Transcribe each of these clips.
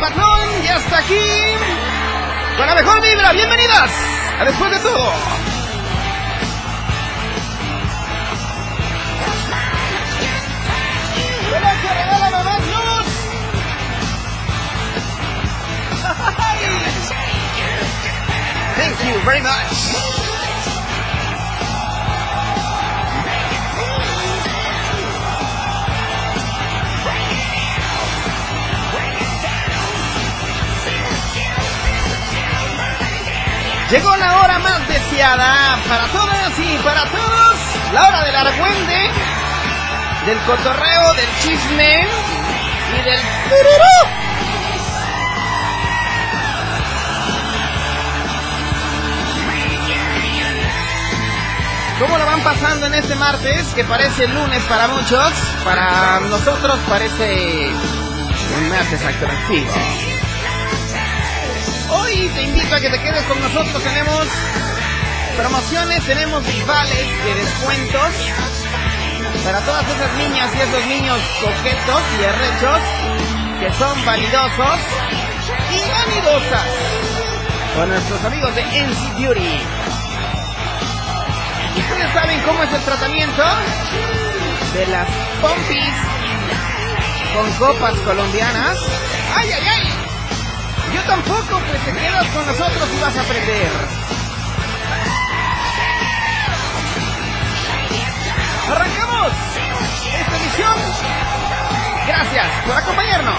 Patrón, ya está aquí. Con la mejor vibra, bienvenidas a Después de todo. Thank you very much. Llegó la hora más deseada para todas y para todos. La hora del argüende, del cotorreo, del chisme y del... tururú. ¿Cómo lo van pasando en este martes? Que parece lunes para muchos. Para nosotros parece un martes atractivo. Hoy te invito a que te quedes con nosotros. Tenemos promociones, tenemos vales de descuentos para todas esas niñas y esos niños coquetos y arrechos que son validosos y vanidosas con nuestros amigos de NC Beauty. ¿Ustedes saben cómo es el tratamiento de las pompis con copas colombianas? ¡Ay, ay, ay! Yo tampoco, pues te quedas con nosotros y vas a aprender. ¡Arrancamos! Esta edición. Gracias por acompañarnos.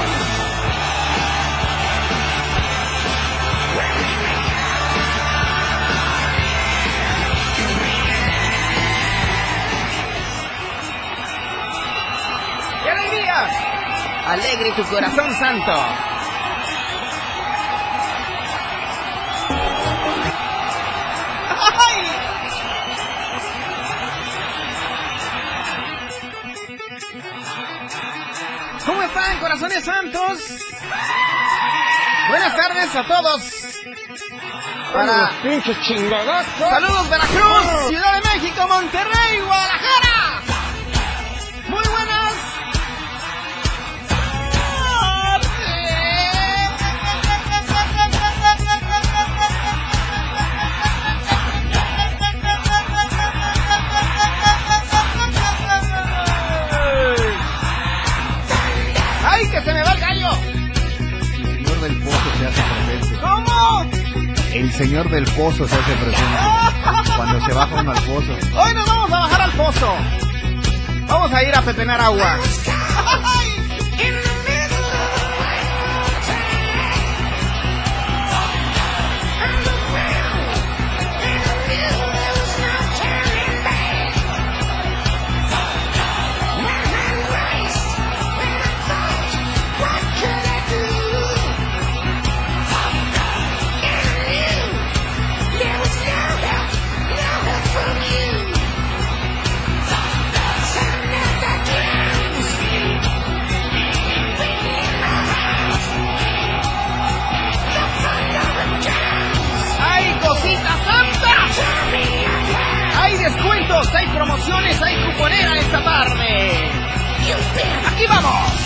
¡Qué alegría! Alegre tu corazón santo. Están, corazones santos? Buenas tardes a todos. Para. Saludos Veracruz, Ciudad de México, Monterrey, Guadalajara. Señor del pozo se hace presente. Cuando se baja uno al pozo. Hoy nos vamos a bajar al pozo. Vamos a ir a pepenar agua. ¡Hay promociones! ¡Hay cuponera esta tarde! ¡Aquí vamos!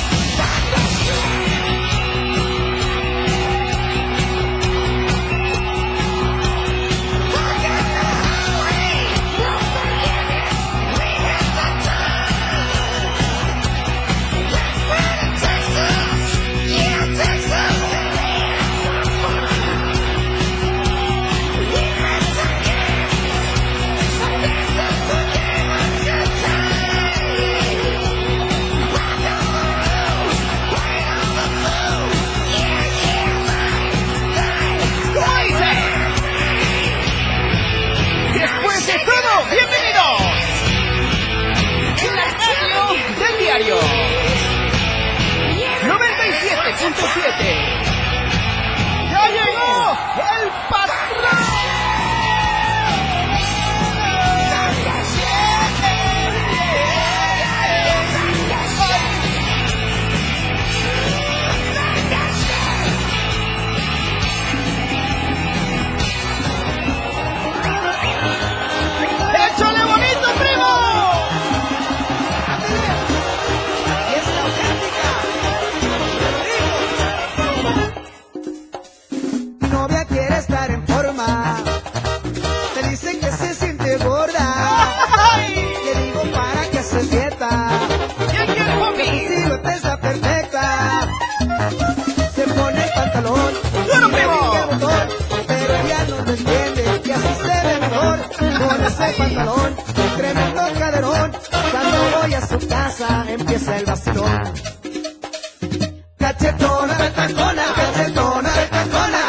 Cachetona, retacona,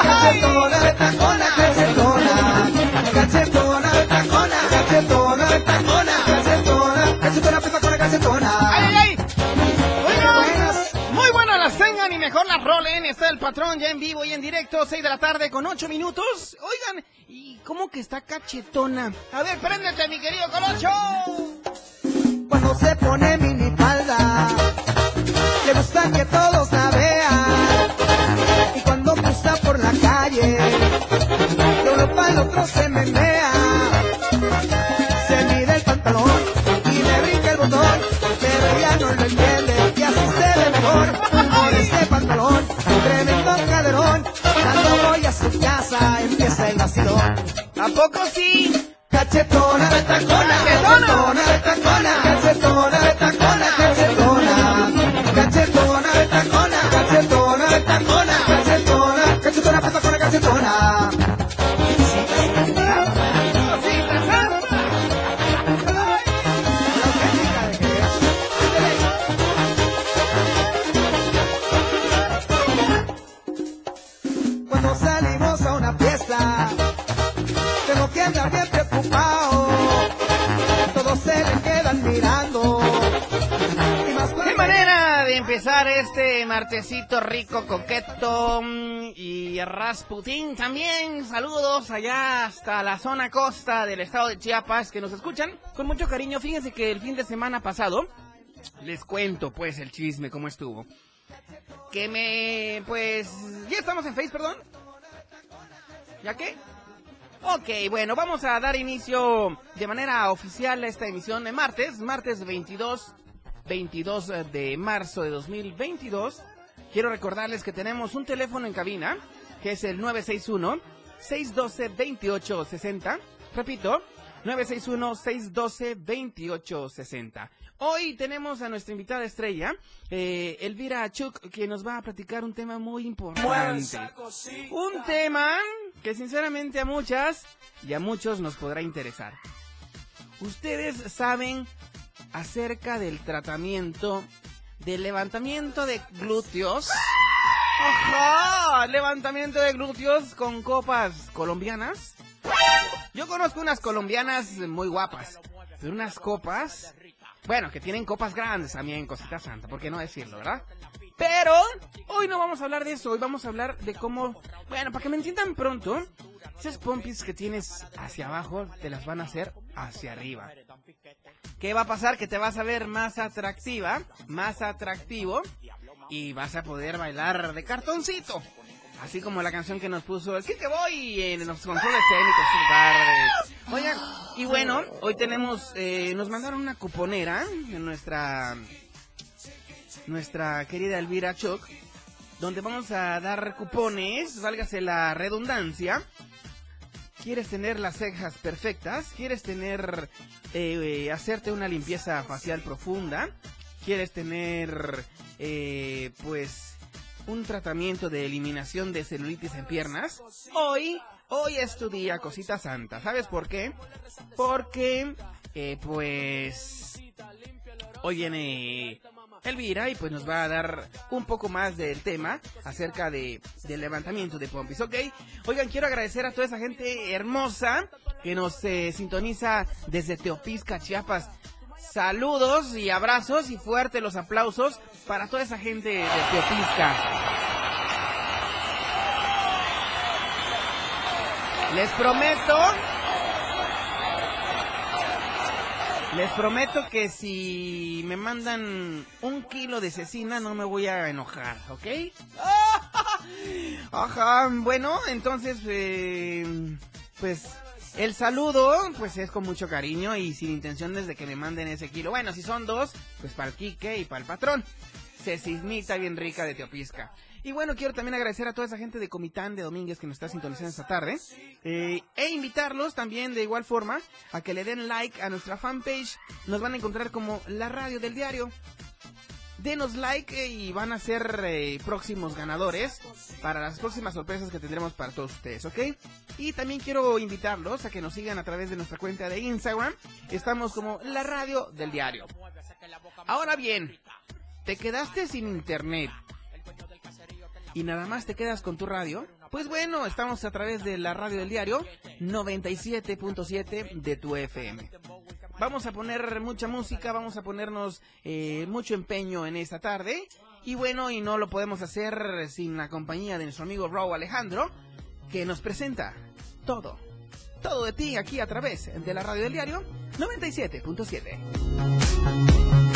cachetona, retacona, cachetona. Cachetona, retacona, cachetona, retacona, cachetona, cachetona, retacona, cachetona. ¡Ay, ay, ay! Muy buenas las tengan y mejor las rolen. Está el patrón ya en vivo y en directo, 6 de la tarde con 8 minutos. Oigan, ¿y cómo que está cachetona? A ver, préndete, mi querido Colocho. Cuando se pone minifalda, le gusta que todos Cachetona, retacona, que bien preocupado. Todos se quedan mirando. ¡Qué manera de empezar este martesito rico, coqueto mm, y Rasputín también? Saludos allá hasta la zona costa del estado de Chiapas que nos escuchan con mucho cariño. Fíjense que el fin de semana pasado, les cuento pues el chisme, cómo estuvo. Que me, pues, ya estamos en Face, perdón. ¿Ya qué? Ok, bueno, vamos a dar inicio de manera oficial a esta emisión de martes, martes 22, 22 de marzo de 2022. Quiero recordarles que tenemos un teléfono en cabina, que es el 961-612-2860. Repito, 961-612-2860. Hoy tenemos a nuestra invitada estrella, eh, Elvira Chuk, que nos va a platicar un tema muy importante. Un tema que sinceramente a muchas y a muchos nos podrá interesar. Ustedes saben acerca del tratamiento del levantamiento de glúteos. ¡Ajá! Levantamiento de glúteos con copas colombianas. Yo conozco unas colombianas muy guapas, pero unas copas, bueno, que tienen copas grandes también, cosita santa, ¿por qué no decirlo, verdad? Pero hoy no vamos a hablar de eso, hoy vamos a hablar de cómo, bueno, para que me entiendan pronto, esas pompis que tienes hacia abajo te las van a hacer hacia arriba. ¿Qué va a pasar? Que te vas a ver más atractiva, más atractivo y vas a poder bailar de cartoncito. Así como la canción que nos puso el que voy en los controles técnicos. Oigan, y bueno, hoy tenemos, eh, nos mandaron una cuponera en nuestra, nuestra querida Elvira Choc, donde vamos a dar cupones, válgase la redundancia. ¿Quieres tener las cejas perfectas? ¿Quieres tener, eh, eh, hacerte una limpieza facial profunda? ¿Quieres tener, eh, pues, un tratamiento de eliminación de celulitis en piernas? Hoy, hoy es tu día, cosita santa. ¿Sabes por qué? Porque, eh, pues, hoy viene Elvira y pues nos va a dar un poco más del tema acerca de del levantamiento de pompis, ¿ok? Oigan, quiero agradecer a toda esa gente hermosa que nos eh, sintoniza desde Teopisca, Chiapas. Saludos y abrazos y fuertes los aplausos para toda esa gente de Teopisca. Les prometo Les prometo que si me mandan un kilo de cecina no me voy a enojar, ¿ok? Ajá, bueno, entonces, eh, pues el saludo, pues es con mucho cariño y sin intenciones de que me manden ese kilo. Bueno, si son dos, pues para el Quique y para el patrón. cecimita bien rica de Teopisca. Y bueno, quiero también agradecer a toda esa gente de Comitán de Domínguez que nos está sintonizando esta tarde. eh, e invitarlos también de igual forma a que le den like a nuestra fanpage. Nos van a encontrar como la radio del diario. Denos like eh, y van a ser eh, próximos ganadores para las próximas sorpresas que tendremos para todos ustedes, ¿ok? Y también quiero invitarlos a que nos sigan a través de nuestra cuenta de Instagram. Estamos como la radio del diario. Ahora bien, ¿te quedaste sin internet? Y nada más te quedas con tu radio, pues bueno, estamos a través de la radio del diario 97.7 de tu FM. Vamos a poner mucha música, vamos a ponernos eh, mucho empeño en esta tarde. Y bueno, y no lo podemos hacer sin la compañía de nuestro amigo Raúl Alejandro, que nos presenta todo, todo de ti aquí a través de la radio del diario 97.7.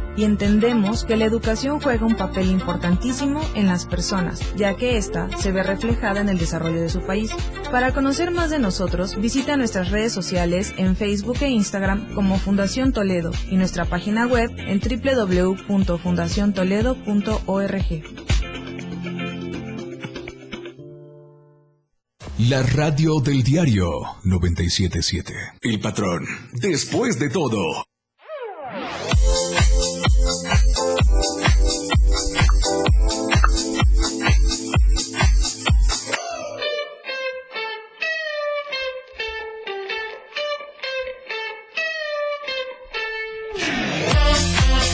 y entendemos que la educación juega un papel importantísimo en las personas, ya que ésta se ve reflejada en el desarrollo de su país. Para conocer más de nosotros, visita nuestras redes sociales en Facebook e Instagram como Fundación Toledo y nuestra página web en www.fundaciontoledo.org. La radio del diario 977. El patrón. Después de todo.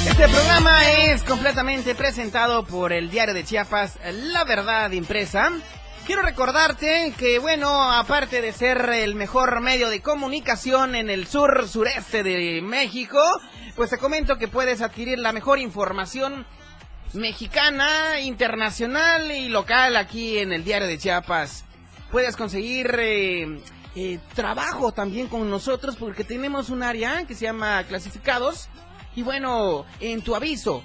Este programa es completamente presentado por el diario de Chiapas, La Verdad Impresa. Quiero recordarte que, bueno, aparte de ser el mejor medio de comunicación en el sur sureste de México, pues te comento que puedes adquirir la mejor información mexicana, internacional y local aquí en el diario de Chiapas. Puedes conseguir eh, eh, trabajo también con nosotros porque tenemos un área que se llama clasificados. Y bueno, en tu aviso,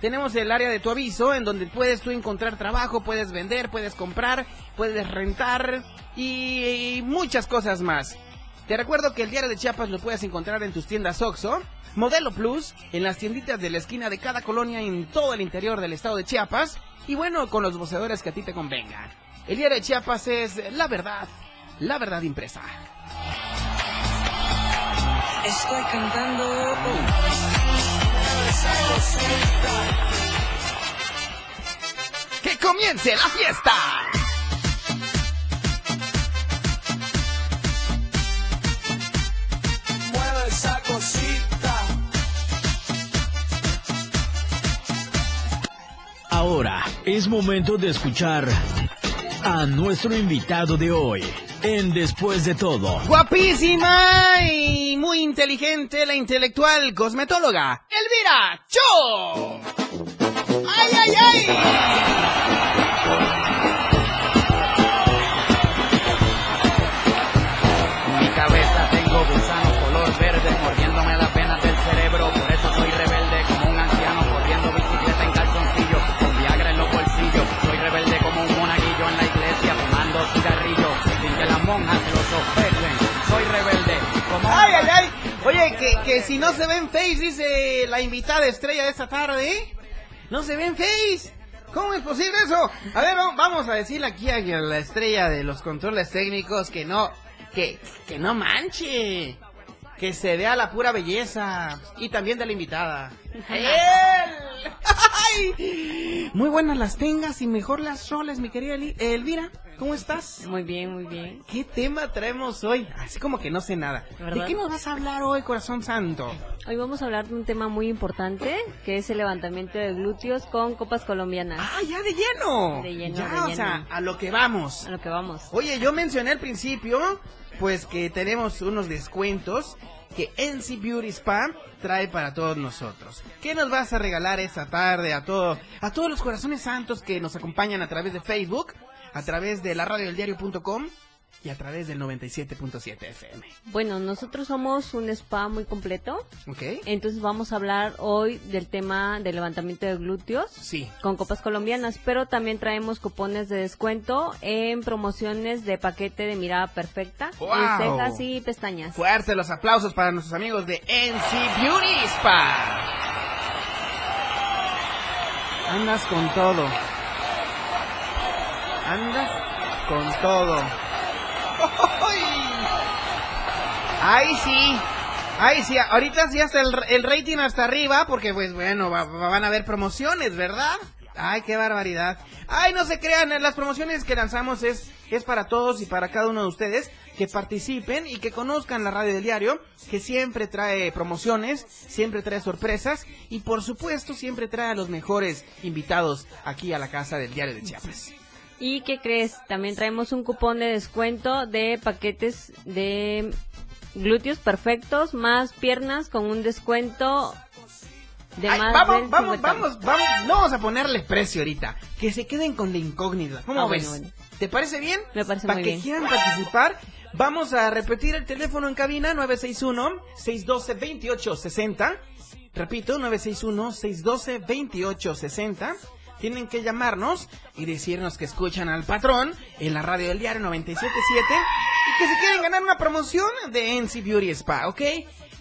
tenemos el área de tu aviso en donde puedes tú encontrar trabajo, puedes vender, puedes comprar, puedes rentar y, y muchas cosas más. Te recuerdo que el diario de Chiapas lo puedes encontrar en tus tiendas OXO, Modelo Plus, en las tienditas de la esquina de cada colonia en todo el interior del estado de Chiapas y bueno, con los voceadores que a ti te convengan. El diario de Chiapas es la verdad, la verdad impresa. Estoy cantando. ¡Que comience la fiesta! Es momento de escuchar a nuestro invitado de hoy en Después de todo. Guapísima y muy inteligente la intelectual cosmetóloga Elvira Cho. ¡Ay, ay, ay! Oye, que, que si no se ve en Face, dice la invitada estrella de esta tarde, ¿eh? No se ve en Face. ¿Cómo es posible eso? A ver, va- vamos a decirle aquí a la estrella de los controles técnicos que no, que, que no manche. Que se vea la pura belleza. Y también de la invitada. ¡Él! ¡Ay! Muy buenas las tengas y mejor las roles, mi querida Elvira. ¿Cómo estás? Muy bien, muy bien. ¿Qué tema traemos hoy? Así como que no sé nada. ¿De qué nos vas a hablar hoy, corazón santo? Hoy vamos a hablar de un tema muy importante, que es el levantamiento de glúteos con copas colombianas. ¡Ah, ya de lleno! De lleno, ya, de o lleno. sea, a lo que vamos. A lo que vamos. Oye, yo mencioné al principio, pues que tenemos unos descuentos que NC Beauty Spa trae para todos nosotros. ¿Qué nos vas a regalar esta tarde a todo, a todos los corazones santos que nos acompañan a través de Facebook, a través de la radio del diario.com y a través del 97.7 FM? Bueno, nosotros somos un spa muy completo, ¿Ok? entonces vamos a hablar hoy del tema del levantamiento de glúteos Sí. con copas colombianas, pero también traemos cupones de descuento en promociones de paquete de mirada perfecta, ¡Wow! en cejas y pestañas. Fuerte los aplausos para nuestros amigos de NC Beauty Spa. Andas con todo. Andas con todo. ¡Ay! ¡Ay, sí! ¡Ay, sí! Ahorita sí hasta el, el rating hasta arriba, porque pues bueno, va- va- van a haber promociones, ¿verdad? ¡Ay, qué barbaridad! ¡Ay, no se crean! Las promociones que lanzamos es, es para todos y para cada uno de ustedes que participen y que conozcan la radio del diario, que siempre trae promociones, siempre trae sorpresas y por supuesto siempre trae a los mejores invitados aquí a la casa del diario de Chiapas. ¿Y qué crees? También traemos un cupón de descuento de paquetes de glúteos perfectos más piernas con un descuento de Ay, más vamos, del vamos, 50. vamos, vamos, no vamos a ponerle precio ahorita. Que se queden con la incógnita. ¿Cómo Ah, ves? bueno, bueno. ¿Te parece bien? Me parece Para muy que bien. quieran participar, vamos a repetir el teléfono en cabina 961-612-2860. Repito, 961-612-2860. Tienen que llamarnos y decirnos que escuchan al patrón en la radio del diario 977 y que se quieren ganar una promoción de NC Beauty Spa, ¿ok?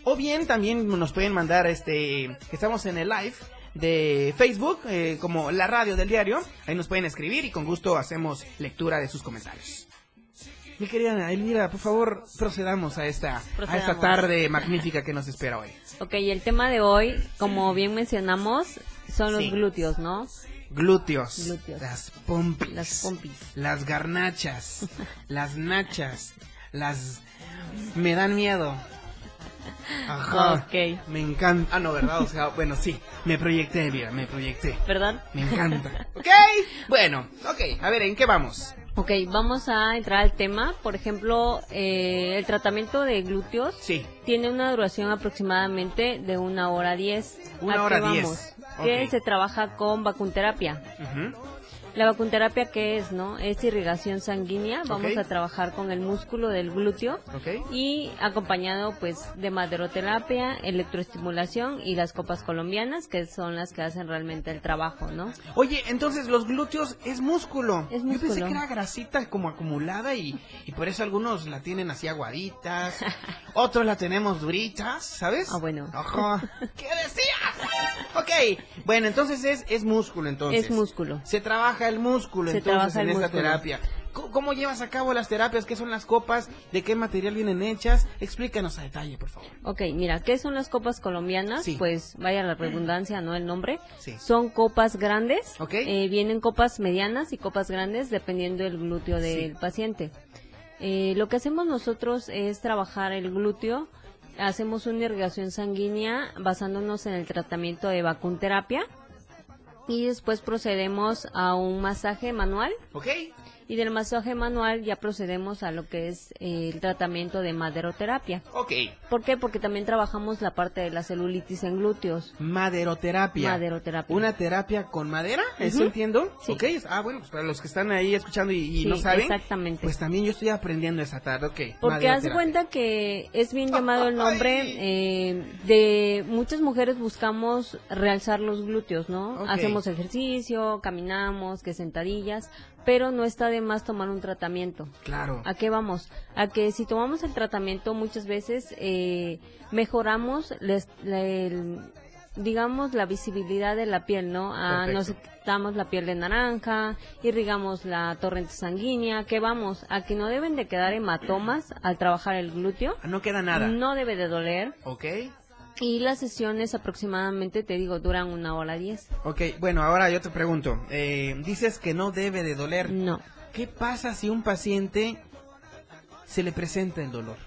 O bien también nos pueden mandar este, que estamos en el live de Facebook, eh, como la radio del diario, ahí nos pueden escribir y con gusto hacemos lectura de sus comentarios. Mi querida Elvira, por favor, procedamos a esta, a esta tarde magnífica que nos espera hoy. Ok, y el tema de hoy, como bien mencionamos, son los Sí. glúteos, ¿no? Glúteos, Glúteos. las pompis, Las pompis. las garnachas, las nachas, las... me dan miedo. Ajá. Ok. Me encanta. Ah, no, ¿verdad? O sea, bueno, sí. Me proyecté, Elvira, me proyecté. ¿Verdad? Me encanta. ¿Ok? Bueno, ok. A ver, ¿en qué vamos? Ok, vamos a entrar al tema. Por ejemplo, eh, el tratamiento de glúteos Sí. tiene una duración aproximadamente de una hora diez. Una ¿A qué hora vamos? diez. Que Ok. se trabaja con vacunterapia. Ujú. La vacunterapia, ¿qué es, no? Es irrigación sanguínea. Vamos a trabajar con el músculo del glúteo. Y acompañado, pues, de maderoterapia, electroestimulación y las copas colombianas, que son las que hacen realmente el trabajo, ¿no? Oye, entonces los glúteos es músculo. Es Yo pensé músculo. que era grasita como acumulada y, y por eso algunos la tienen así aguaditas, otros la tenemos duritas, ¿sabes? Ah, bueno. Ajá. ¿Qué decías? Ok, bueno, entonces es, es músculo entonces. Es músculo. Se trabaja el músculo Se entonces trabaja en esta músculo. terapia. ¿Cómo, cómo llevas a cabo las terapias? ¿Qué son las copas? ¿De qué material vienen hechas? Explícanos a detalle, por favor. Ok, mira, ¿qué son las copas colombianas? Sí. Pues vaya la redundancia, ¿no? El nombre. Sí. Son copas grandes. Ok. Eh, vienen copas medianas y copas grandes dependiendo del glúteo del Sí. paciente. Eh, lo que hacemos nosotros es trabajar el glúteo. Hacemos una irrigación sanguínea basándonos en el tratamiento de vacunterapia. Y después procedemos a un masaje manual. ¿Ok? Y del masaje manual ya procedemos a lo que es eh, el tratamiento de maderoterapia. Ok. ¿Por qué? Porque también trabajamos la parte de la celulitis en glúteos. Maderoterapia. Maderoterapia. Una terapia con madera, ¿eso entiendo? Sí. Ok, ah, bueno, pues para los que están ahí escuchando y, y Sí, no saben, exactamente. pues también yo estoy aprendiendo esa tarde, ok. Porque haz cuenta que es bien llamado el nombre eh, de muchas mujeres buscamos realzar los glúteos, ¿no? Hacemos ejercicio, caminamos, que sentadillas, pero no está de más tomar un tratamiento. Claro. ¿A qué vamos? A que si tomamos el tratamiento muchas veces eh, mejoramos les- el- digamos la visibilidad de la piel, ¿no? Ah, nos quitamos la piel de naranja, irrigamos la torrente sanguínea, ¿qué vamos? A que no deben de quedar hematomas al trabajar el glúteo. Ah, No queda nada. No debe de doler. Ok. Y las sesiones aproximadamente, te digo, duran una hora diez. Ok, bueno, ahora yo te pregunto, eh, dices que no debe de doler. No. ¿qué pasa si un paciente se le presenta el dolor?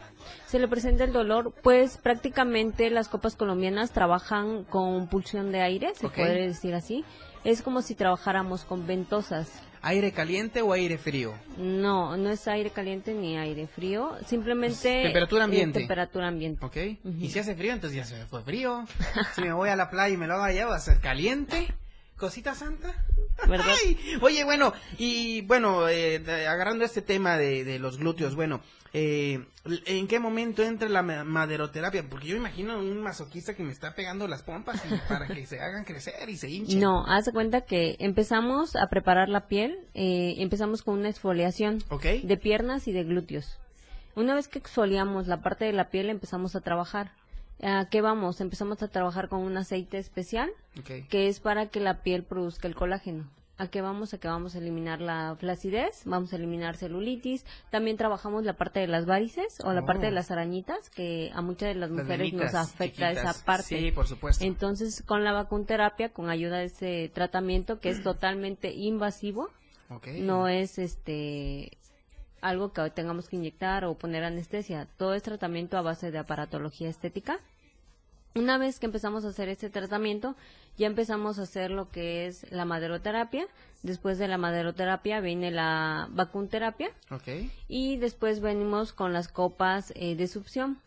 Se le presenta el dolor, pues prácticamente las copas colombianas trabajan con pulsión de aire, se puede decir así. Es como si trabajáramos con ventosas. ¿Aire caliente o aire frío? No, no es aire caliente ni aire frío, simplemente Es temperatura ambiente. temperatura ambiente. ¿Ok? Y si hace frío, entonces ya se fue frío. si me voy a la playa y me lo hago allá, va a ser caliente. Cosita santa. ¿Verdad? Ay, oye, bueno, y bueno, eh, agarrando este tema de, de los glúteos, bueno, eh, ¿en qué momento entra la ma- maderoterapia? Porque yo imagino un masoquista que me está pegando las pompas y para que se hagan crecer y se hinchen. No, haz de cuenta que empezamos a preparar la piel, eh, empezamos con una exfoliación de piernas y de glúteos. Una vez que exfoliamos la parte de la piel, empezamos a trabajar. ¿A qué vamos? Empezamos a trabajar con un aceite especial Ok. que es para que la piel produzca el colágeno. ¿A qué vamos? A que vamos a eliminar la flacidez, vamos a eliminar celulitis, también trabajamos la parte de las varices o la Oh. parte de las arañitas, que a muchas de las Las mujeres nos afecta chiquitas. esa parte. Sí, por supuesto. Entonces, con la vacunterapia, con ayuda de ese tratamiento que es totalmente invasivo, no es este algo que tengamos que inyectar o poner anestesia. Todo es tratamiento a base de aparatología estética. Una vez que empezamos a hacer este tratamiento, ya empezamos a hacer lo que es la maderoterapia. Después de la maderoterapia viene la vacunterapia y después venimos con las copas eh, de succión.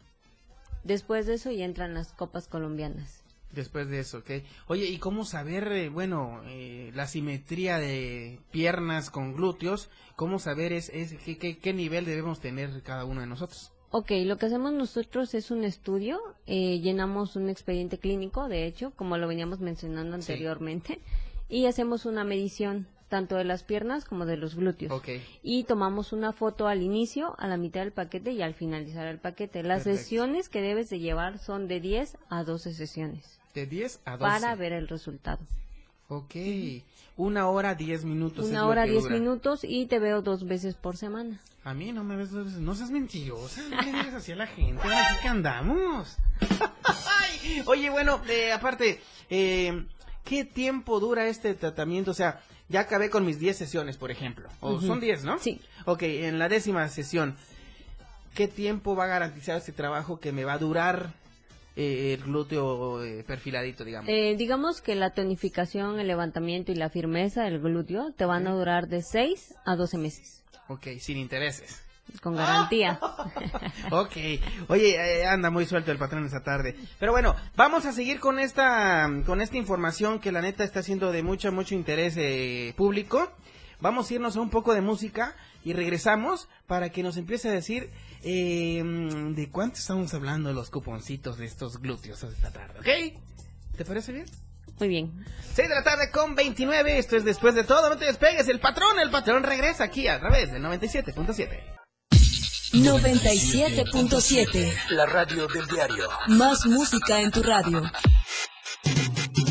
Después de eso ya entran las copas colombianas. Después de eso, ok. Oye, ¿y cómo saber, eh, bueno, eh, la simetría de piernas con glúteos? ¿Cómo saber es, es qué, qué- qué nivel debemos tener cada uno de nosotros? Ok, lo que hacemos nosotros es un estudio, eh, llenamos un expediente clínico, de hecho, como lo veníamos mencionando Sí. anteriormente, y hacemos una medición tanto de las piernas como de los glúteos. Ok. Y tomamos una foto al inicio, a la mitad del paquete y al finalizar el paquete. Las Perfecto. sesiones que debes de llevar son de 10 a 12 sesiones De 10 a 12. para ver el resultado. Ok. Una hora, 10 minutos. Una hora, 10 dura. minutos y te veo dos veces por semana. A mí no me ves dos veces. No seas mentirosa. No le digas así a la gente. Sí que andamos. Ay, Oye, bueno, eh, aparte, eh, ¿qué tiempo dura este tratamiento? O sea, ya acabé con mis 10 sesiones, por ejemplo. O son 10, ¿no? Sí. Ok, en la décima sesión, ¿qué tiempo va a garantizar este trabajo que me va a durar eh, el glúteo eh, perfiladito, digamos? Eh, digamos que la tonificación, el levantamiento y la firmeza del glúteo te van a durar de 6 a 12 meses, Ok, sin intereses. con garantía. Ok, oye, eh, anda muy suelto el patrón esta tarde. Pero bueno, vamos a seguir con esta, con esta información que la neta está siendo de mucho, mucho interés eh, público. Vamos a irnos a un poco de música y regresamos para que nos empiece a decir eh, de cuánto estamos hablando los cuponcitos de estos glúteos esta tarde, ¿ok? ¿Te parece bien? Muy bien. 6 de la tarde con 29, esto es después de todo, no te despegues, el patrón, el patrón regresa aquí a través del 97.7. 97.7. La radio del diario. Más música en tu radio.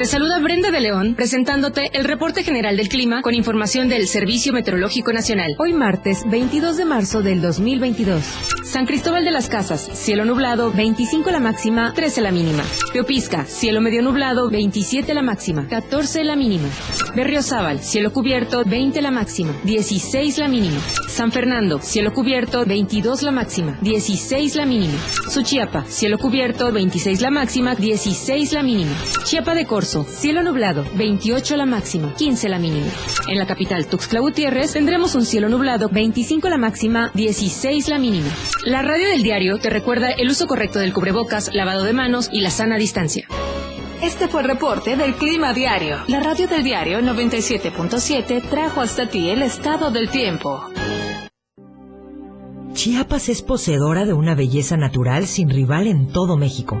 Te saluda Brenda de León presentándote el reporte general del clima con información del Servicio Meteorológico Nacional. Hoy martes 22 de marzo del 2022. San Cristóbal de las Casas, cielo nublado, 25 la máxima, 13 la mínima. Teopisca, cielo medio nublado, 27 la máxima, 14 la mínima. Berriozábal, cielo cubierto, 20 la máxima, 16 la mínima. San Fernando, cielo cubierto, 22 la máxima, 16 la mínima. Suchiapa, cielo cubierto, 26 la máxima, 16 la mínima. Chiapa de Corzo, cielo nublado, 28 la máxima, 15 la mínima. En la capital Tuxtla Gutiérrez tendremos un cielo nublado, 25 la máxima, 16 la mínima. La radio del diario te recuerda el uso correcto del cubrebocas, lavado de manos y la sana distancia. Este fue el reporte del Clima Diario. La radio del diario 97.7 trajo hasta ti el estado del tiempo. Chiapas es poseedora de una belleza natural sin rival en todo México.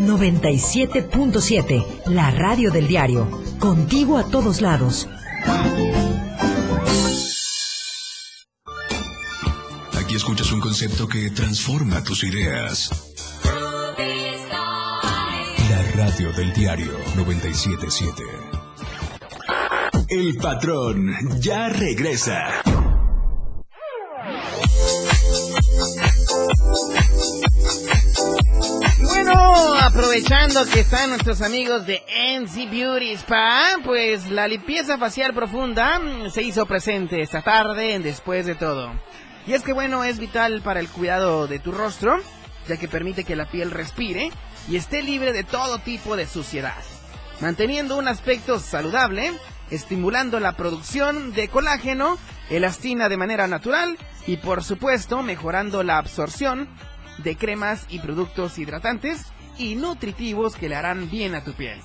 97.7, la radio del diario. Contigo a todos lados. Aquí escuchas un concepto que transforma tus ideas. La radio del diario 977. El patrón ya regresa. Aprovechando que están nuestros amigos de NC Beauty Spa, pues la limpieza facial profunda se hizo presente esta tarde Después de Todo. Y es que bueno, es vital para el cuidado de tu rostro, ya que permite que la piel respire y esté libre de todo tipo de suciedad, manteniendo un aspecto saludable, estimulando la producción de colágeno, elastina de manera natural y por supuesto mejorando la absorción de cremas y productos hidratantes y nutritivos que le harán bien a tu piel.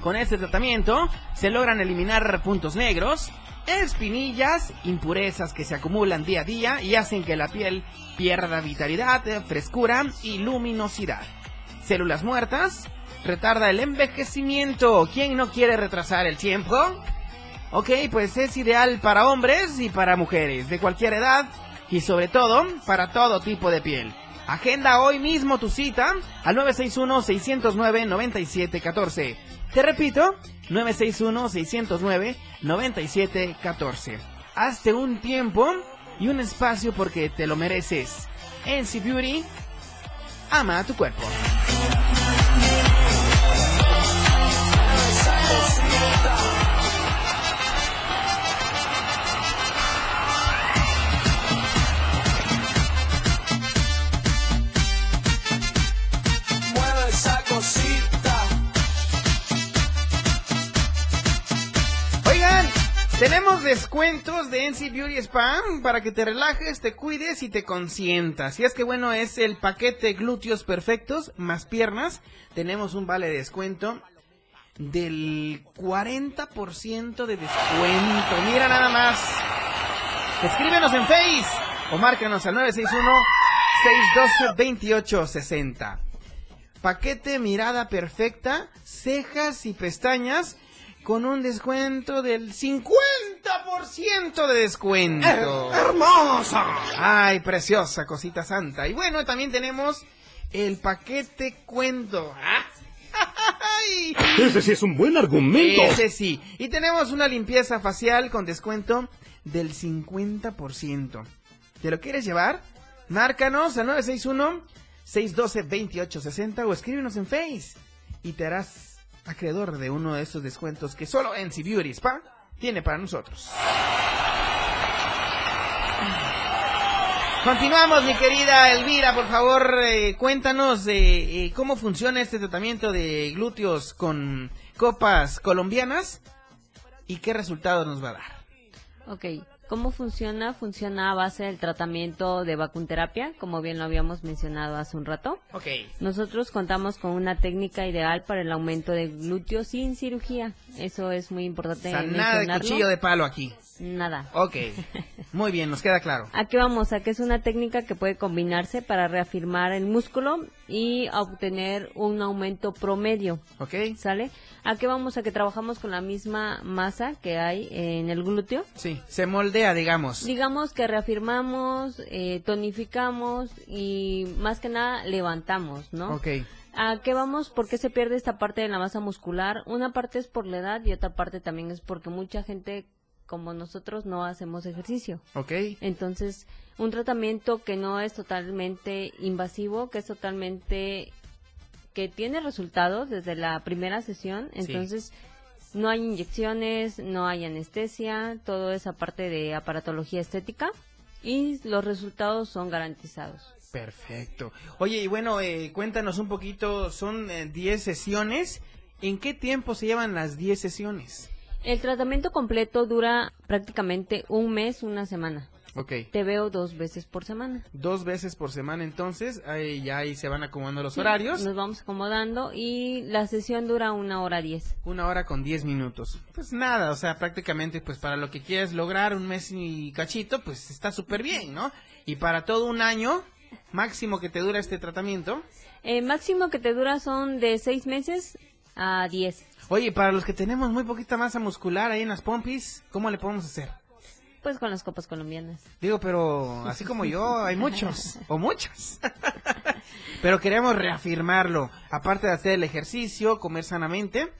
Con este tratamiento se logran eliminar puntos negros, espinillas, impurezas que se acumulan día a día y hacen que la piel pierda vitalidad, frescura y luminosidad. Células muertas, retarda el envejecimiento. ¿Quién no quiere retrasar el tiempo? Ok, pues es ideal para hombres y para mujeres de cualquier edad y sobre todo para todo tipo de piel. Agenda hoy mismo tu cita al 961-609-9714. Te repito, 961-609-9714. Hazte un tiempo y un espacio porque te lo mereces. NC Beauty, ama a tu cuerpo. Tenemos descuentos de NC Beauty Spa para que te relajes, te cuides y te consientas. Y es que bueno, es el paquete glúteos perfectos más piernas. Tenemos un vale de descuento del 40% de descuento. Mira nada más. Escríbenos en Face o márcanos al 961-612-2860. Paquete mirada perfecta, cejas y pestañas con un descuento del 50% de descuento. hermosa! Ay, preciosa cosita santa. Y bueno, también tenemos el paquete cuento. ¡Ah! ¡Ay! Ese sí es un buen argumento. Ese sí. Y tenemos una limpieza facial con descuento del 50%. ¿Te lo quieres llevar? Márcanos al 961-612-2860 o escríbenos en Face y te harás acreedor de uno de estos descuentos que solo NC Beauty Spa tiene para nosotros. Continuamos, mi querida Elvira, por favor, eh, cuéntanos de eh, cómo funciona este tratamiento de glúteos con copas colombianas y qué resultados nos va a dar. Ok, ¿cómo funciona? Funciona a base del tratamiento de vacunterapia, como bien lo habíamos mencionado hace un rato. Ok. Nosotros contamos con una técnica ideal para el aumento de glúteos sin cirugía. Eso es muy importante O sea, nada de cuchillo de palo aquí. Nada. Ok, muy bien, nos queda claro. ¿A qué vamos? A que es una técnica que puede combinarse para reafirmar el músculo y obtener un aumento promedio. ¿Ok? ¿Sale? ¿A qué vamos? A que trabajamos con la misma masa que hay en el glúteo. Sí, se moldea, digamos. Digamos que reafirmamos, eh, tonificamos y más que nada levantamos, ¿no? Ok. ¿A qué vamos? ¿Por qué se pierde esta parte de la masa muscular? Una parte es por la edad y otra parte también es porque mucha gente como nosotros no hacemos ejercicio. Ok. Entonces, un tratamiento que no es totalmente invasivo, que es totalmente que tiene resultados desde la primera sesión, Sí. entonces no hay inyecciones, no hay anestesia, todo esa parte de aparatología estética y los resultados son garantizados. Perfecto. Oye, y bueno, eh, cuéntanos un poquito, son eh, 10 sesiones. ¿En qué tiempo se llevan las 10 sesiones? El tratamiento completo dura prácticamente un mes, una semana. Ok. Te veo dos veces por semana. Dos veces por semana entonces, ahí ya ahí se van acomodando los Sí, horarios. Nos vamos acomodando y la sesión dura una hora diez. Una hora con 10 minutos. Pues nada, o sea, prácticamente pues para lo que quieres lograr un mes y cachito, pues está súper bien, ¿no? Y para todo un año máximo que te dura este tratamiento. El máximo que te dura son de seis meses a diez. Oye, para los que tenemos muy poquita masa muscular ahí en las pompis, ¿cómo le podemos hacer? Pues con las copas colombianas. Digo, pero así como yo, hay muchos, o muchos. pero queremos reafirmarlo. Aparte de hacer el ejercicio, comer sanamente,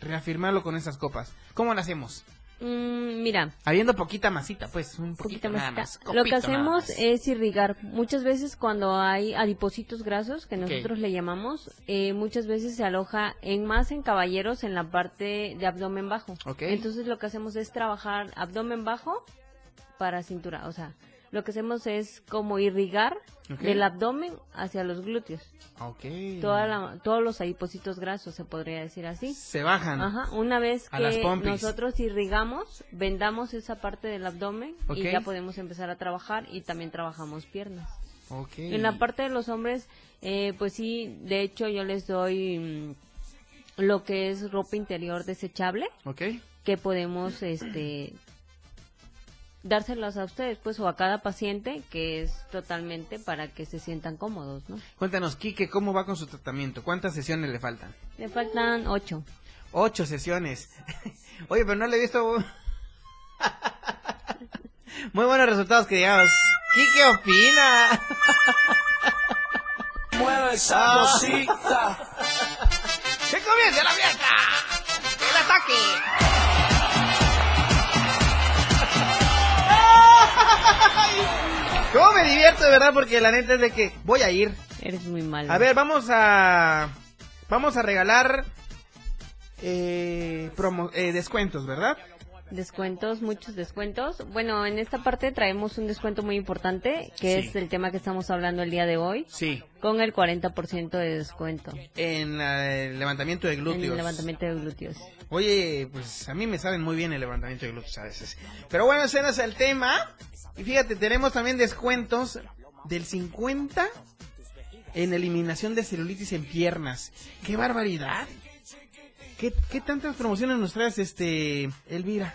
reafirmarlo con esas copas. ¿Cómo lo hacemos? Mm, mira, Habiendo poquita masita, pues, un poquito poquita nada masita. más. Lo que hacemos es irrigar. Muchas veces cuando hay adipocitos grasos, que nosotros le llamamos, eh, muchas veces se aloja en más en caballeros en la parte de abdomen bajo. Entonces lo que hacemos es trabajar abdomen bajo para cintura. O sea, lo que hacemos es como irrigar Ok. del abdomen hacia los glúteos. Ok. Toda la- todos los adipocitos grasos, se podría decir así. Se bajan. Ajá, una vez A que nosotros irrigamos, vendamos esa parte del abdomen y ya podemos empezar a trabajar y también trabajamos piernas. Ok. En la parte de los hombres, eh, pues sí, de hecho yo les doy mm, lo que es ropa interior desechable Ok. que podemos este dárselas a ustedes pues o a cada paciente que es totalmente para que se sientan cómodos, ¿no? Cuéntanos, Quique, ¿cómo va con su tratamiento? ¿Cuántas sesiones le faltan? Le faltan ocho. Ocho sesiones. Oye, pero no le he visto... Muy buenos resultados que digamos. ¿Qué opina? Mueve esa cosita. ¡Que comience la fiesta! ¡El ataque! ¿Cómo me divierto de verdad? Porque la neta es de que voy a ir. Eres muy malo. A ver, vamos a... Vamos a regalar... Eh, promo- eh, descuentos, ¿verdad? Descuentos, muchos descuentos. Bueno, en esta parte traemos un descuento muy importante, que Sí. es el tema que estamos hablando el día de hoy, Sí. con el 40% de descuento En eh, el levantamiento de en glúteos. el levantamiento de glúteos. Oye, pues a mí me saben muy bien el levantamiento de glúteos a veces. Pero bueno, ese no es el tema. Y fíjate, tenemos también descuentos del 50 en eliminación de celulitis en piernas. ¡Qué barbaridad! ¿Qué, qué tantas promociones nos traes, este, Elvira?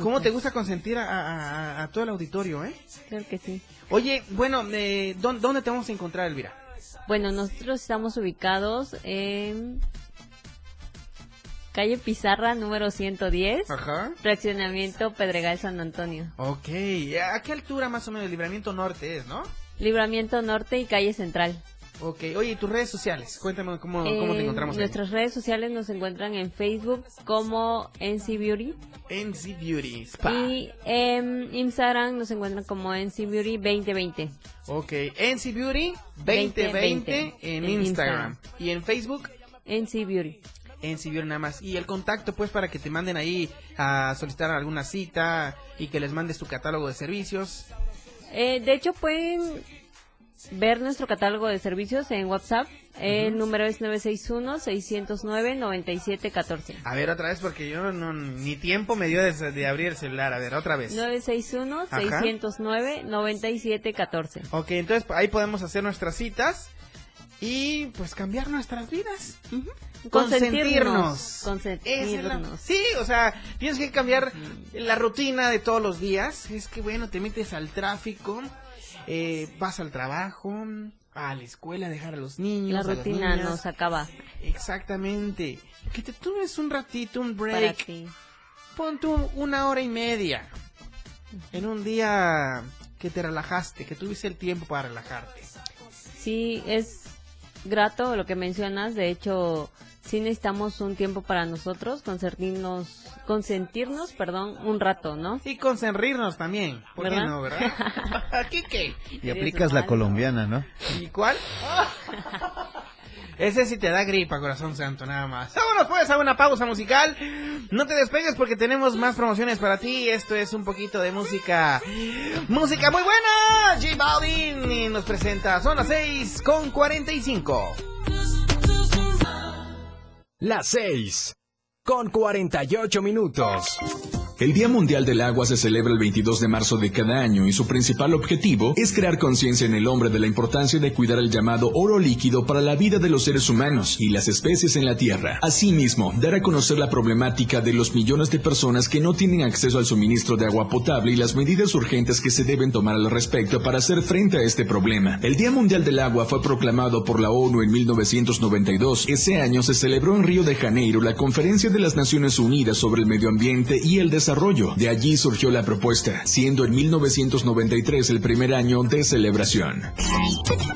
¿Cómo te gusta consentir a, a- a- a todo el auditorio, eh? Claro que sí. Oye, bueno, eh, ¿dó- ¿dónde te vamos a encontrar, Elvira? Bueno, nosotros estamos ubicados en calle Pizarra número 110, Ajá. fraccionamiento Pedregal San Antonio. Ok, ¿a qué altura más o menos el libramiento norte es, no? Libramiento Norte y calle Central. Ok, oye, ¿y tus redes sociales? Cuéntame cómo, cómo te En encontramos ahí. Nuestras redes sociales nos encuentran en Facebook como NC Beauty. NC Beauty Spa. Y en Instagram nos encuentran como NC Beauty 2020. Ok, NC Beauty 2020 2020 en, en Instagram. Instagram. Y en Facebook, NC Beauty. NC Beauty nada más. Y el contacto, pues, para que te manden ahí a solicitar alguna cita y que les mandes tu catálogo de servicios. Eh, de hecho, pueden ver nuestro catálogo de servicios en WhatsApp. El número es 961-609-9714. A ver, otra vez, porque yo no, ni tiempo me dio de, de abrir el celular. A ver, otra vez. 961-609-9714. Ok, entonces ahí podemos hacer nuestras citas y pues cambiar nuestras vidas. Consentirnos. La- Consentirnos. Sí, o sea, tienes que cambiar la rutina de todos los días. Es que bueno, te metes al tráfico, eh, vas al trabajo, a la escuela, a dejar a los niños. La a las rutina nos acaba. Exactamente. Que te tomes un ratito, un Para break. ti. Pon tú una hora y media. En un día que te relajaste, que tuviste el tiempo para relajarte. Sí, es grato lo que mencionas. De hecho, sí necesitamos un tiempo para nosotros, consentirnos, consentirnos, perdón, un rato, ¿no? Y consentirnos también. ¿Por qué ¿Verdad? no, verdad? ¿Aquí qué? Y aplicas la colombiana, ¿no? ¿Y cuál? Ese sí te da gripa, corazón santo, nada más. Vámonos pues a una pausa musical. No te despegues porque tenemos más promociones para ti. Esto es un poquito de música. Música muy buena. J Balvin nos presenta. Son las 6 con 45. Las 6 con 48 minutos. El Día Mundial del Agua se celebra el 22 de marzo de cada año y su principal objetivo es crear conciencia en el hombre de la importancia de cuidar el llamado oro líquido para la vida de los seres humanos y las especies en la Tierra. Asimismo, dar a conocer la problemática de los millones de personas que no tienen acceso al suministro de agua potable y las medidas urgentes que se deben tomar al respecto para hacer frente a este problema. El Día Mundial del Agua fue proclamado por la ONU en 1992. Ese año se celebró en Río de Janeiro la Conferencia de las Naciones Unidas sobre el Medio Ambiente y el Desarrollo. De allí surgió la propuesta, siendo en 1993 el primer año de celebración.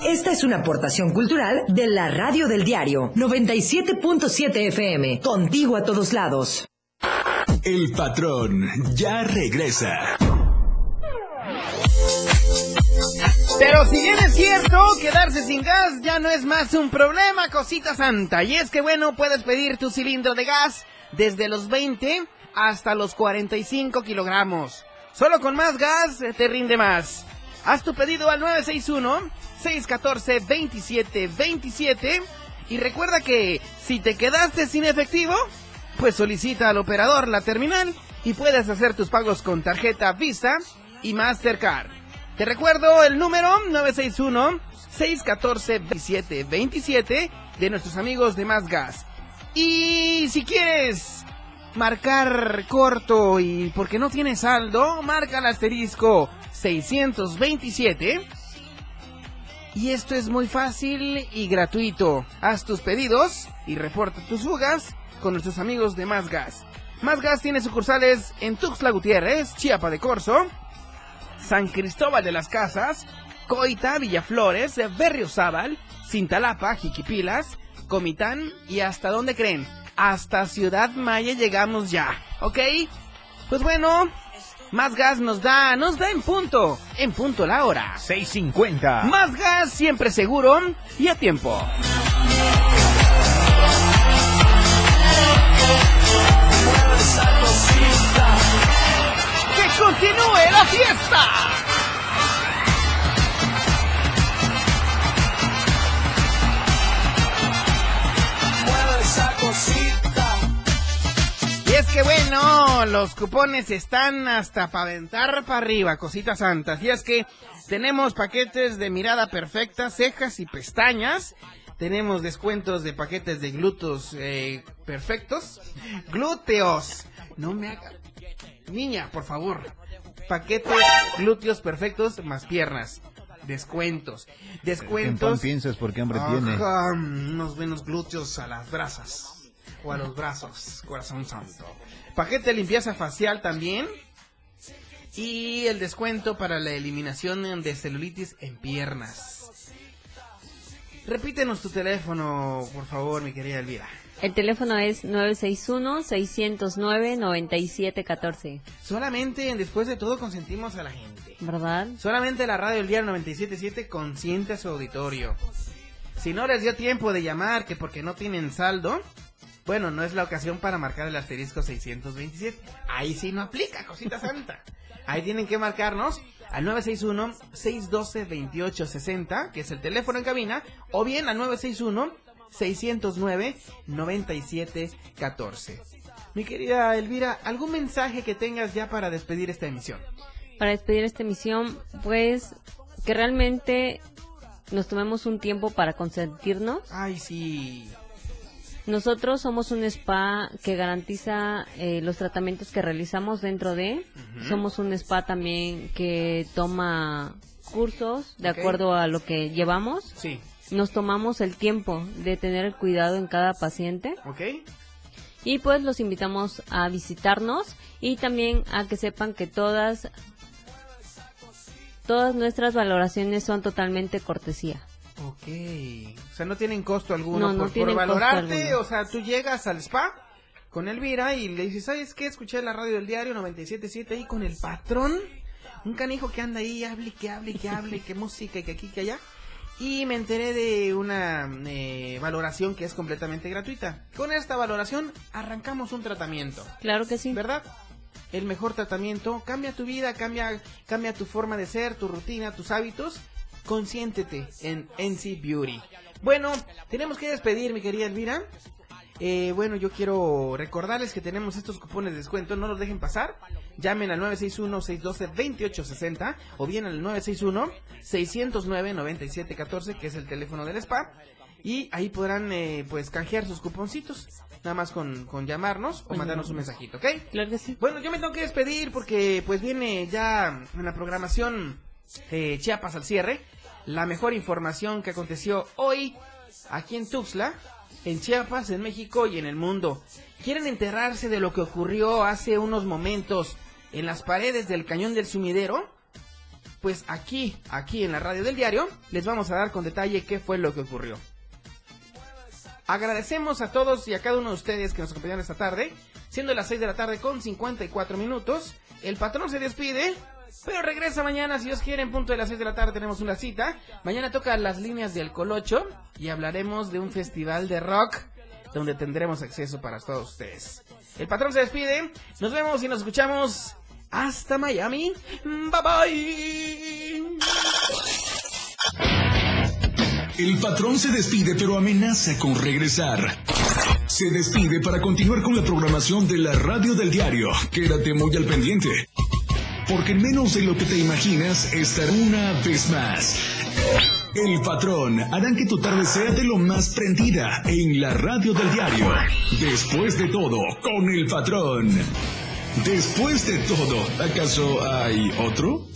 Esta es una aportación cultural de la Radio del Diario 97.7 FM. Contigo a todos lados. El patrón ya regresa. Pero si bien es cierto, quedarse sin gas ya no es más un problema, cosita santa. Y es que bueno, puedes pedir tu cilindro de gas desde los 20 hasta los 45 kilogramos. Solo con más gas eh, te rinde más. Haz tu pedido al 961-614-2727 y recuerda que si te quedaste sin efectivo, pues solicita al operador la terminal y puedes hacer tus pagos con tarjeta Visa y Mastercard. Te recuerdo el número 961-614-2727 de nuestros amigos de Más Gas. Y si quieres marcar corto y porque no tienes saldo, marca el asterisco 627. Y esto es muy fácil y gratuito. Haz tus pedidos y reporta tus fugas con nuestros amigos de Más Gas. Más Gas tiene sucursales en Tuxtla Gutiérrez, Chiapa de Corzo, San Cristóbal de las Casas, Coita, Villaflores, Berriozábal, Cintalapa, Jiquipilas, Comitán y hasta dónde creen, hasta Ciudad Maya llegamos ya, ¿ok? Pues bueno, más gas nos da, nos da en punto, en punto la hora. 6.50. Más gas siempre seguro y a tiempo. ¡Que continúe la fiesta! Que bueno, los cupones están hasta para aventar para arriba, cositas santas. Y es que tenemos paquetes de mirada perfecta, cejas y pestañas. Tenemos descuentos de paquetes de glúteos eh, perfectos. Glúteos. No me haga... Niña, por favor. Paquete glúteos perfectos más piernas. Descuentos. En pan Descuentos. piensas porque hambre tiene. Ajá, unos buenos glúteos a las brasas. O a los brazos, corazón santo. Paquete de limpieza facial también. Y el descuento para la eliminación de celulitis en piernas. Repítenos tu teléfono, por favor, mi querida Elvira. El teléfono es 961-609-9714. Solamente después de todo consentimos a la gente. ¿Verdad? Solamente la radio del día 977 consiente a su auditorio. Si no les dio tiempo de llamar, que porque no tienen saldo, bueno, no es la ocasión para marcar el asterisco 627. Ahí sí no aplica, cosita santa. Ahí tienen que marcarnos al 961-612-2860, que es el teléfono en cabina, o bien al 961-609-9714. Mi querida Elvira, ¿algún mensaje que tengas ya para despedir esta emisión? Para despedir esta emisión, pues que realmente nos tomemos un tiempo para consentirnos. Ay, sí. Nosotros somos un spa que garantiza eh, los tratamientos que realizamos dentro de. Somos un spa también que toma cursos de acuerdo a lo que llevamos. Sí. Nos tomamos el tiempo de tener el cuidado en cada paciente. ¿Ok? Y pues los invitamos a visitarnos y también a que sepan que todas todas nuestras valoraciones son totalmente cortesía. Ok. O sea, no tienen costo alguno No, no por, valorarte. O sea, tú llegas al spa con Elvira y le dices, ¿sabes qué? Escuché la radio del diario 97.7 ahí con el patrón. Un canijo que anda ahí, hable, que hable, que hable, que música, y que aquí, que allá. Y me enteré de una eh, valoración que es completamente gratuita. Con esta valoración arrancamos un tratamiento. Claro que sí. ¿Verdad? El mejor tratamiento cambia tu vida, cambia, cambia tu forma de ser, tu rutina, tus hábitos. Consiéntete en NC Beauty. Bueno, tenemos que despedir, mi querida Elvira. Eh, bueno, yo quiero recordarles que tenemos estos cupones de descuento, no los dejen pasar. Llamen al 961-612-2860 o bien al 961-609-9714, que es el teléfono del spa. Y ahí podrán, eh, pues, canjear sus cuponcitos. Nada más con, con llamarnos o mandarnos un mensajito, ¿ok? Claro que sí. Bueno, yo me tengo que despedir porque, pues, viene ya en la programación eh, Chiapas al cierre. La mejor información que aconteció hoy aquí en Tuxtla, en Chiapas, en México y en el mundo. ¿Quieren enterarse de lo que ocurrió hace unos momentos en las paredes del cañón del sumidero? Pues aquí, aquí en la radio del diario, les vamos a dar con detalle qué fue lo que ocurrió. Agradecemos a todos y a cada uno de ustedes que nos acompañaron esta tarde, siendo las 6 de la tarde con 54 minutos. El patrón se despide, pero regresa mañana, si Dios quiere, en punto de las 6 de la tarde tenemos una cita. Mañana toca las líneas del Colocho y hablaremos de un festival de rock donde tendremos acceso para todos ustedes. El patrón se despide, nos vemos y nos escuchamos hasta Miami. Bye bye. El patrón se despide pero amenaza con regresar. Se despide para continuar con la programación de la radio del diario. Quédate muy al pendiente. Porque en menos de lo que te imaginas estará una vez más. El patrón harán que tu tarde sea de lo más prendida en la radio del diario. Después de todo, con el patrón. Después de todo, ¿acaso hay otro?